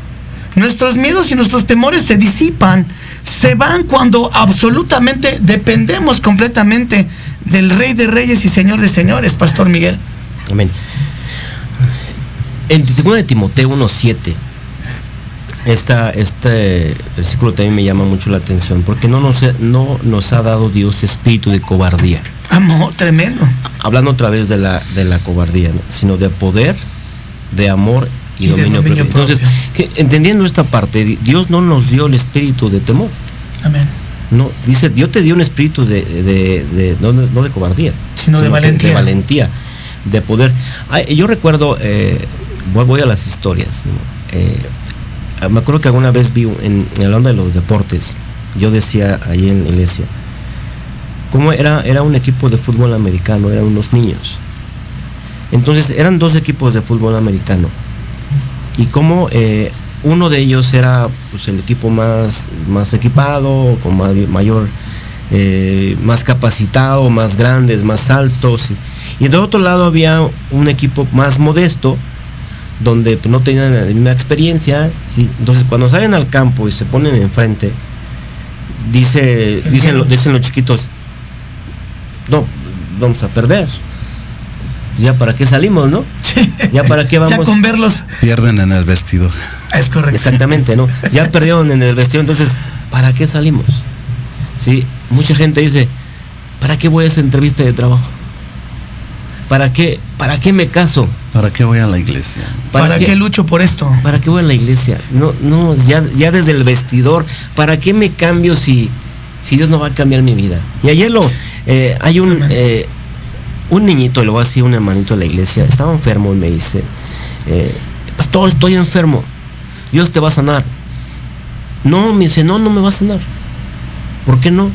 Nuestros miedos y nuestros temores se disipan, se van cuando absolutamente dependemos completamente del Rey de Reyes y Señor de Señores, Pastor Miguel. Amén. En 2 de Timoteo 1.7, esta, este versículo también me llama mucho la atención, porque no nos, no nos ha dado Dios espíritu de cobardía. Amor, tremendo. Hablando otra vez de la, de la cobardía, ¿no? sino de poder, de amor y, dominio, dominio propio. Entonces, que, entendiendo esta parte, di- Dios no nos dio el espíritu de temor. Amén. No, dice, Dios te dio un espíritu de, de- de- no, de- no de cobardía, Sino de valentía. de valentía, de poder. Ay, yo recuerdo, eh, voy, voy a las historias. ¿no? Eh, me acuerdo que alguna vez vi en, hablando de los deportes, yo decía ahí en la iglesia, cómo era, era un equipo de fútbol americano, eran unos niños. Entonces eran dos equipos de fútbol americano. Y como eh, uno de ellos era pues, el equipo más, más equipado, con ma- mayor, eh, más capacitado, más grandes, más altos. Y, y del otro lado había un equipo más modesto, donde pues, no tenían la misma experiencia. ¿sí? Entonces cuando salen al campo y se ponen enfrente, dice, dicen, lo- dicen los chiquitos, no, vamos a perder. Ya para qué salimos, ¿no? Ya para qué vamos. Ya con verlos. Pierden en el vestidor. Es correcto. Exactamente, ¿no? Ya perdieron en el vestido, entonces, ¿para qué salimos? Sí, mucha gente dice, ¿para qué voy a esa entrevista de trabajo? ¿Para qué, para qué me caso? ¿Para qué voy a la iglesia? ¿Para, qué, lucho por esto? ¿Para qué voy a la iglesia? No, no, ya, ya desde el vestidor, ¿para qué me cambio si, si Dios no va a cambiar mi vida? Y ayer lo, eh, hay un, eh, un niñito, le voy a decir un hermanito de la iglesia, estaba enfermo y me dice, eh, pastor, estoy enfermo, Dios te va a sanar. No, me dice, no, no me va a sanar. ¿Por qué no?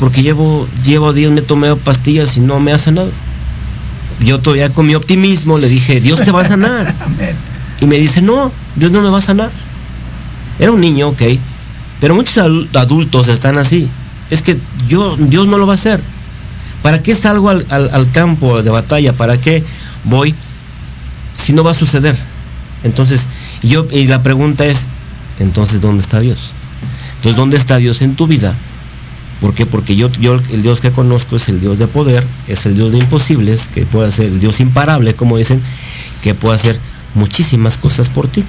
Porque llevo, llevo días, me tomé pastillas y no me ha sanado. Yo todavía con mi optimismo le dije, Dios te va a sanar. [LAUGHS] Y me dice, no, Dios no me va a sanar. Era un niño, ok. Pero muchos adul- adultos están así. Es que yo, Dios no lo va a hacer. ¿Para qué salgo al, al- al campo de batalla? ¿Para qué voy si no va a suceder? Entonces, yo, y la pregunta es, entonces, ¿dónde está Dios? Entonces, ¿dónde está Dios en tu vida? ¿Por qué? Porque yo, yo el Dios que conozco es el Dios de poder, es el Dios de imposibles, que puede ser el Dios imparable, como dicen, que puede hacer muchísimas cosas por ti.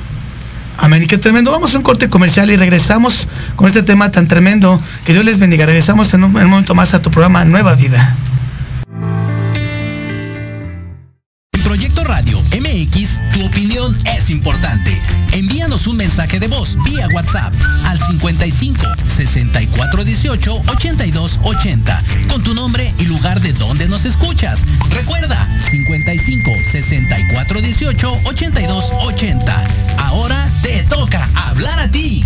Amén. Qué tremendo. Vamos a un corte comercial y regresamos con este tema tan tremendo. Que Dios les bendiga. Regresamos en un momento más a tu programa Nueva Vida. Mensaje de voz vía WhatsApp al 55 64 18 82 80 con tu nombre y lugar de donde nos escuchas. Recuerda 55 64 18 82 80. Ahora te toca hablar a ti.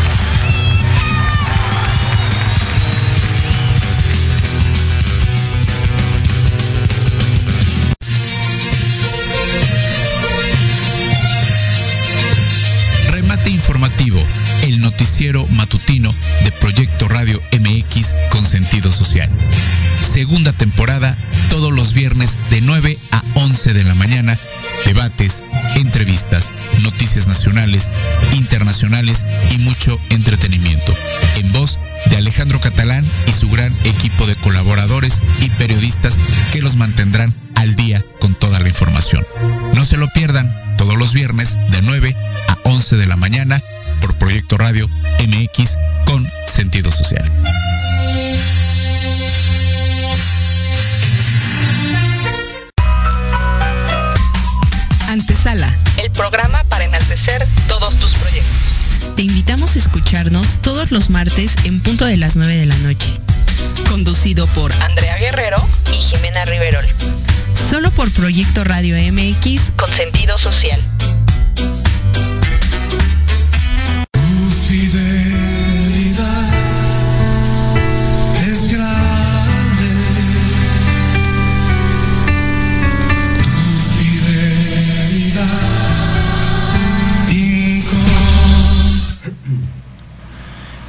Matutino de Proyecto Radio MX con sentido social. Segunda temporada, todos los viernes de 9 a 11 de la mañana, debates, entrevistas, noticias nacionales, internacionales y mucho entretenimiento. En voz de Alejandro Catalán y su gran equipo de colaboradores de las 9 de la noche. Conducido por Andrea Guerrero y Jimena Riverol. solo por Proyecto Radio MX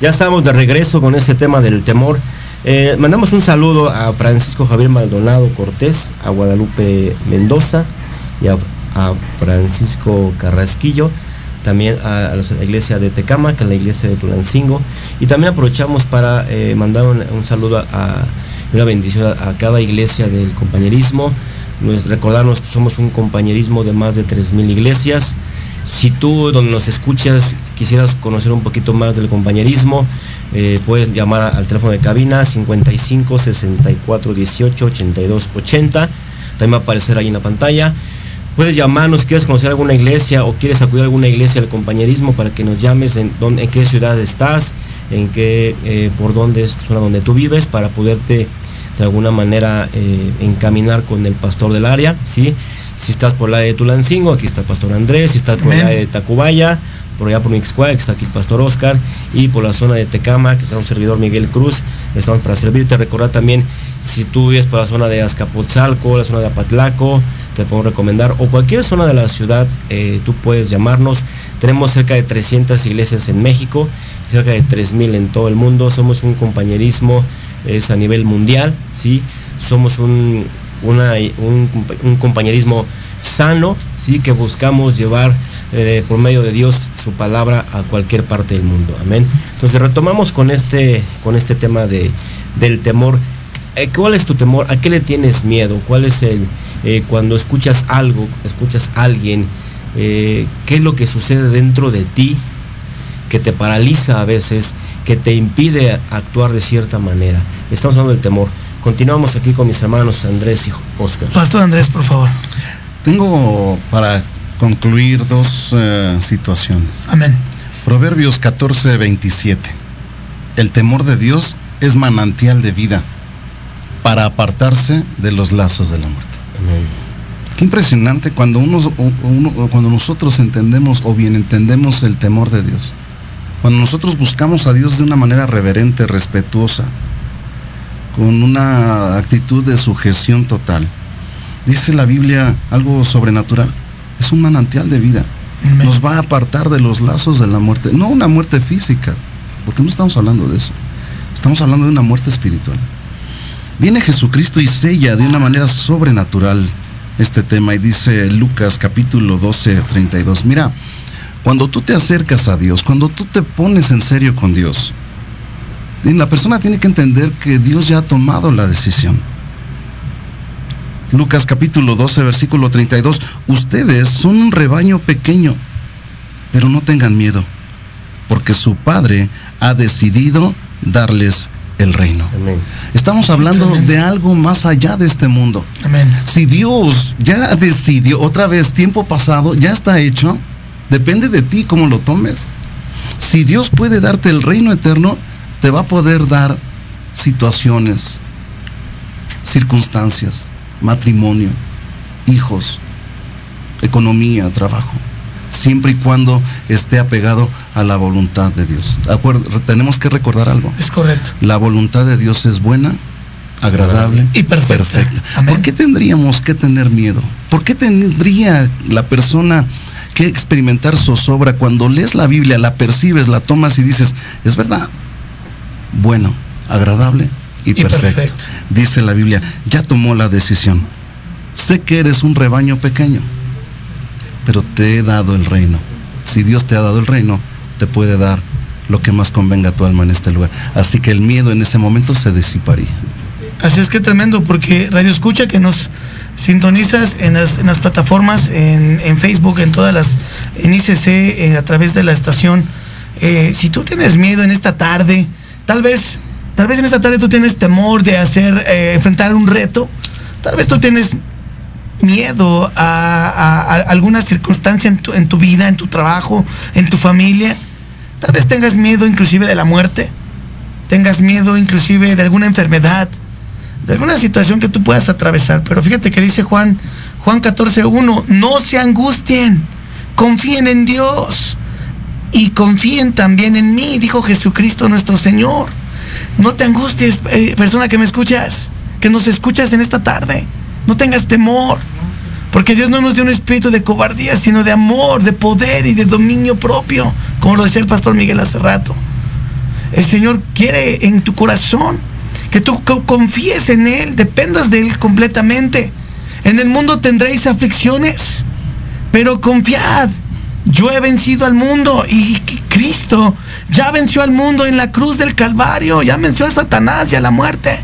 Ya estamos de regreso con este tema del temor. Eh, mandamos un saludo a Francisco Javier Maldonado Cortés, a Guadalupe Mendoza y a, Francisco Carrasquillo, también a, la iglesia de Tecama, que es la iglesia de Tulancingo. Y también aprovechamos para eh, mandar un, saludo a, una bendición a, cada iglesia del compañerismo. Nos, recordarnos que somos un compañerismo de más de 3.000 iglesias. Si tú donde nos escuchas quisieras conocer un poquito más del compañerismo, eh, puedes llamar al teléfono de cabina 55 64 18 82 80. También va a aparecer ahí en la pantalla. Puedes llamarnos, quieres conocer alguna iglesia o quieres acudir a alguna iglesia del compañerismo para que nos llames en, dónde, en qué ciudad estás, en qué, eh, por dónde es zona donde tú vives, para poderte de alguna manera eh, encaminar con el pastor del área, ¿sí? Si estás por la de Tulancingo, aquí está el pastor Andrés, si estás por la de Tacubaya, por allá por Mixcoac, que está aquí el pastor Oscar, y por la zona de Tecama, que está un servidor Miguel Cruz, estamos para servirte. Recordar también, si tú vives por la zona de Azcapotzalco, la zona de Apatlaco, te puedo recomendar, o cualquier zona de la ciudad, eh, tú puedes llamarnos. Tenemos cerca de 300 iglesias en México, cerca de 3.000 en todo el mundo. Somos un compañerismo, es a nivel mundial, ¿sí? Somos un, un, un compañerismo sano, ¿sí? Que buscamos llevar eh, por medio de Dios su palabra a cualquier parte del mundo. Amén. Entonces retomamos con este, con este tema de, del temor. Eh, ¿Cuál es tu temor? ¿A qué le tienes miedo? ¿Cuál es el, eh, cuando escuchas algo, escuchas a alguien, eh, qué es lo que sucede dentro de ti que te paraliza a veces, que te impide actuar de cierta manera? Estamos hablando del temor. Continuamos aquí con mis hermanos Andrés y Oscar. Pastor Andrés, por favor. Tengo para concluir dos eh, situaciones. Amén. Proverbios 14, 27. El temor de Dios es manantial de vida para apartarse de los lazos de la muerte. Qué impresionante cuando, uno, uno- cuando nosotros entendemos o bien entendemos el temor de Dios. Cuando nosotros buscamos a Dios de una manera reverente, respetuosa, con una actitud de sujeción total. Dice la Biblia algo sobrenatural. Es un manantial de vida. Nos va a apartar de los lazos de la muerte. No una muerte física, porque no estamos hablando de eso. Estamos hablando de una muerte espiritual. Viene Jesucristo y sella de una manera sobrenatural este tema y dice Lucas capítulo 12, 32. Mira, Cuando tú te acercas a Dios, cuando tú te pones en serio con Dios, la persona tiene que entender que Dios ya ha tomado la decisión. Lucas capítulo 12, versículo 32. Ustedes son un rebaño pequeño, pero no tengan miedo, porque su Padre ha decidido darles el reino. Estamos hablando de algo más allá de este mundo. Si Dios ya decidió, otra vez, tiempo pasado, ya está hecho, depende de ti cómo lo tomes. Si Dios puede darte el reino eterno, te va a poder dar situaciones, circunstancias, matrimonio, hijos, economía, trabajo, siempre y cuando esté apegado a la voluntad de Dios. tenemos que recordar algo. Es correcto. La voluntad de Dios es buena, agradable y perfecta. ¿Por qué tendríamos que tener miedo? ¿Por qué tendría la persona que experimentar zozobra cuando lees la Biblia, la percibes, la tomas y dices, es verdad, bueno, agradable y, perfecto. Dice la Biblia, ya tomó la decisión. Sé que eres un rebaño pequeño, pero te he dado el reino. Si Dios te ha dado el reino, te puede dar lo que más convenga a tu alma en este lugar. Así que el miedo en ese momento se disiparía. Así es que tremendo, porque Radio Escucha que nos sintonizas en las, plataformas, en, Facebook, en todas las, en ICC, eh, a través de la estación. Eh, si tú tienes miedo en esta tarde, Tal vez, tal vez en esta tarde tú tienes temor de hacer, eh, enfrentar un reto. Tal vez tú tienes miedo a, alguna circunstancia en tu, vida, en tu trabajo, en tu familia. Tal vez tengas miedo inclusive de la muerte. Tengas miedo inclusive de alguna enfermedad, de alguna situación que tú puedas atravesar. Pero fíjate que dice Juan, Juan 14.1, no se angustien, confíen en Dios y confíen también en mí, dijo Jesucristo nuestro Señor. No te angusties, eh, persona que me escuchas, que nos escuchas en esta tarde. No tengas temor, porque Dios no nos dio un espíritu de cobardía, sino de amor, de poder y de dominio propio, como lo decía el pastor Miguel hace rato. El Señor quiere en tu corazón que tú confíes en Él, dependas de Él completamente. En el mundo tendréis aflicciones, pero confiad, yo he vencido al mundo y Cristo ya venció al mundo en la cruz del Calvario, ya venció a Satanás y a la muerte.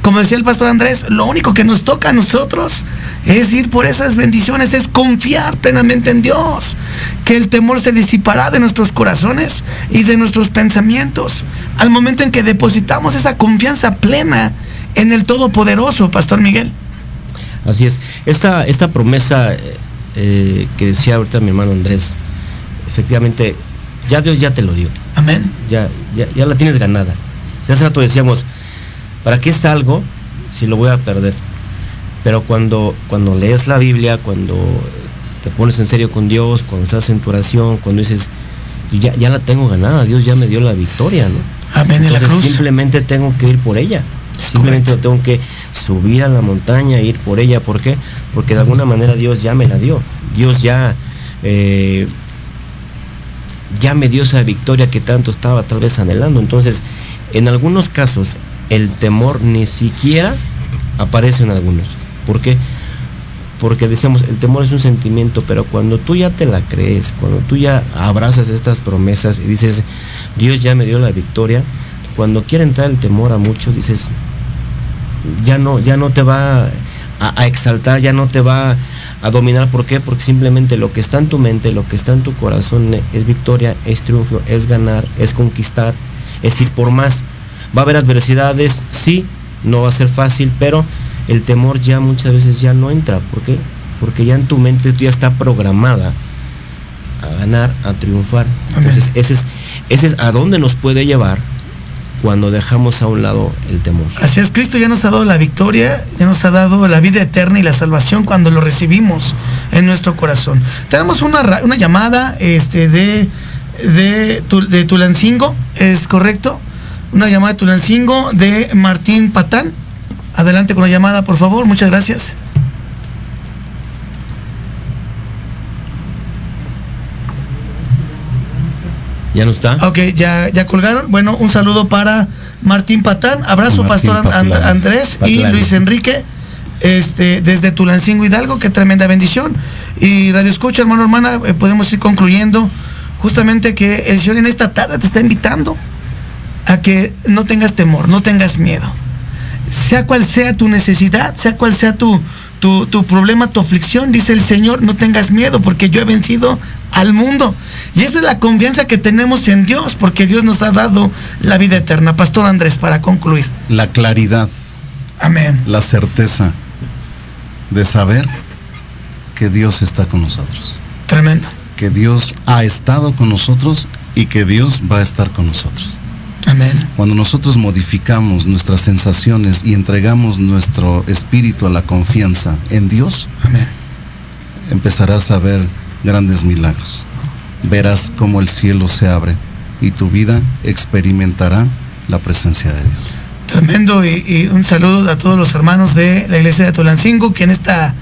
Como decía el pastor Andrés, lo único que nos toca a nosotros es ir por esas bendiciones, es confiar plenamente en Dios, que el temor se disipará de nuestros corazones y de nuestros pensamientos al momento en que depositamos esa confianza plena en el Todopoderoso, Pastor Miguel. Así es, esta, esta promesa eh, eh, que decía ahorita mi hermano Andrés, efectivamente, ya Dios ya te lo dio. Amén. Ya, ya, la tienes ganada. Si hace rato decíamos, ¿para qué salgo si lo voy a perder? Pero cuando, cuando lees la Biblia, cuando te pones en serio con Dios, cuando estás en tu oración, cuando dices, ya, ya la tengo ganada, Dios ya me dio la victoria, ¿no? Amén. Entonces simplemente tengo que ir por ella. Simplemente tengo que subir a la montaña e ir por ella. ¿Por qué? Porque de alguna manera Dios ya me la dio. Dios ya, eh, ya me dio esa victoria que tanto estaba tal vez anhelando. Entonces, en algunos casos, el temor ni siquiera aparece en algunos. ¿Por qué? Porque decíamos, el temor es un sentimiento, pero cuando tú ya te la crees, cuando tú ya abrazas estas promesas y dices, Dios ya me dio la victoria, cuando quiere entrar el temor a muchos, dices, ya no, ya no te va a, exaltar, ya no te va a dominar. ¿Por qué? Porque simplemente lo que está en tu mente, lo que está en tu corazón es victoria, es triunfo, es ganar, es conquistar, es ir por más. Va a haber adversidades, sí, no va a ser fácil, pero el temor ya muchas veces ya no entra. ¿Por qué? Porque ya en tu mente ya está programada a ganar, a triunfar. Entonces, ese es, ese es a dónde nos puede llevar cuando dejamos a un lado el temor. Así es, Cristo ya nos ha dado la victoria, ya nos ha dado la vida eterna y la salvación cuando lo recibimos en nuestro corazón. Tenemos una, una llamada este, de, de, de Tulancingo, ¿es correcto? Una llamada de Tulancingo de Martín Patán. Adelante con la llamada, por favor, muchas gracias. ¿Ya no está? Ok, ya, ya colgaron. Bueno, un saludo para Martín Patán. Abrazo, Pastor Andrés y Luis Enrique. Este, desde Tulancingo Hidalgo, qué tremenda bendición. Y Radio Escucha, hermano, hermana, eh, podemos ir concluyendo justamente que el Señor en esta tarde te está invitando a que no tengas temor, no tengas miedo. Sea cual sea tu necesidad, sea cual sea tu, tu, tu, problema, tu aflicción, dice el Señor, no tengas miedo porque yo he vencido al mundo. Y esa es la confianza que tenemos en Dios, porque Dios nos ha dado la vida eterna. Pastor Andrés, para concluir. La claridad. Amén. La certeza de saber que Dios está con nosotros. Tremendo. Que Dios ha estado con nosotros y que Dios va a estar con nosotros. Amén. Cuando nosotros modificamos nuestras sensaciones y entregamos nuestro espíritu a la confianza en Dios, Amén. empezarás a ver grandes milagros. Verás cómo el cielo se abre y tu vida experimentará la presencia de Dios. Tremendo y, y, un saludo a todos los hermanos de la iglesia de Tolancingo que en esta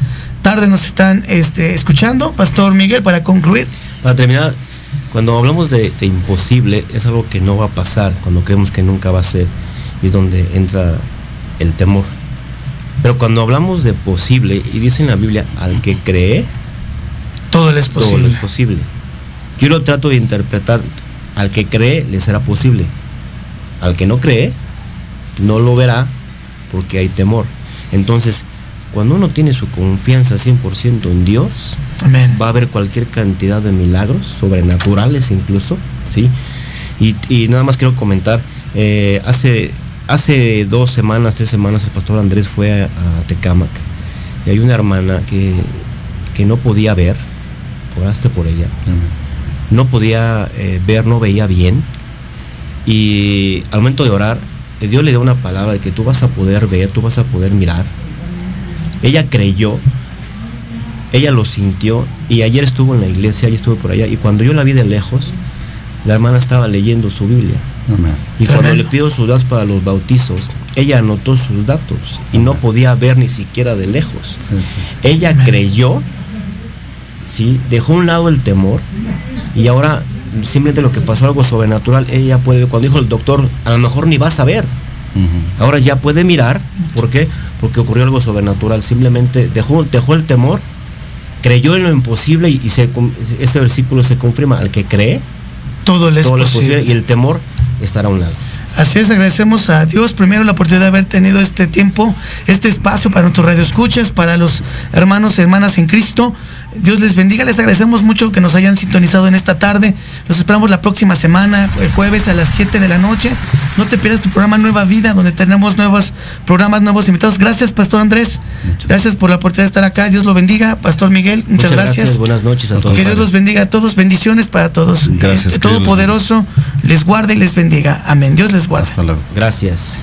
tarde nos están este, escuchando. Pastor Miguel, para concluir. Para terminar, cuando hablamos de, de, imposible, es algo que no va a pasar, cuando creemos que nunca va a ser, y es donde entra el temor. Pero cuando hablamos de posible, y dice en la Biblia, al que cree, todo le es posible. Todo le es posible. Yo lo trato de interpretar, al que cree le será posible. Al que no cree, no lo verá porque hay temor. Entonces, cuando uno tiene su confianza 100% en Dios, Amén. va a haber cualquier cantidad de milagros, sobrenaturales incluso, ¿sí? Y, y nada más quiero comentar, eh, hace, hace dos semanas, tres semanas, el pastor Andrés fue a, a Tecámac y hay una hermana que, que no podía ver, oraste por ella, no podía eh, ver, no veía bien, y al momento de orar, eh, Dios le dio una palabra de que tú vas a poder ver, tú vas a poder mirar. Ella creyó, ella lo sintió y ayer estuvo en la iglesia, ayer estuvo por allá y cuando yo la vi de lejos, la hermana estaba leyendo su Biblia. Amén. Y Tremendo. cuando le pido sus datos para los bautizos, ella anotó sus datos y no podía ver ni siquiera de lejos. Sí, sí, sí. Ella Amén. creyó, ¿sí? dejó a un lado el temor y ahora simplemente lo que pasó algo sobrenatural, ella puede, cuando dijo el doctor, a lo mejor ni vas a ver, Ujú. ahora ya puede mirar, ¿por qué? Porque ocurrió algo sobrenatural, simplemente dejó, dejó el temor, creyó en lo imposible y, y se, ese versículo se confirma, al que cree, Todo le es todo lo es posible. posible y el temor estará a un lado. Así es, agradecemos a Dios primero la oportunidad de haber tenido este tiempo, este espacio para nuestros radioescuchas, para los hermanos y hermanas en Cristo. Dios les bendiga, les agradecemos mucho que nos hayan sintonizado en esta tarde. Los esperamos la próxima semana, el jueves a las 7 de la noche. No te pierdas tu programa Nueva Vida, donde tenemos nuevos programas, nuevos invitados. Gracias, Pastor Andrés. Gracias por la oportunidad de estar acá. Dios lo bendiga. Pastor Miguel, muchas, gracias. Buenas noches a todos. Que Dios los bendiga a todos. Bendiciones para todos. Gracias, Eh, Todopoderoso les guarde y les bendiga. Amén. Dios les guarde. Hasta luego. Gracias.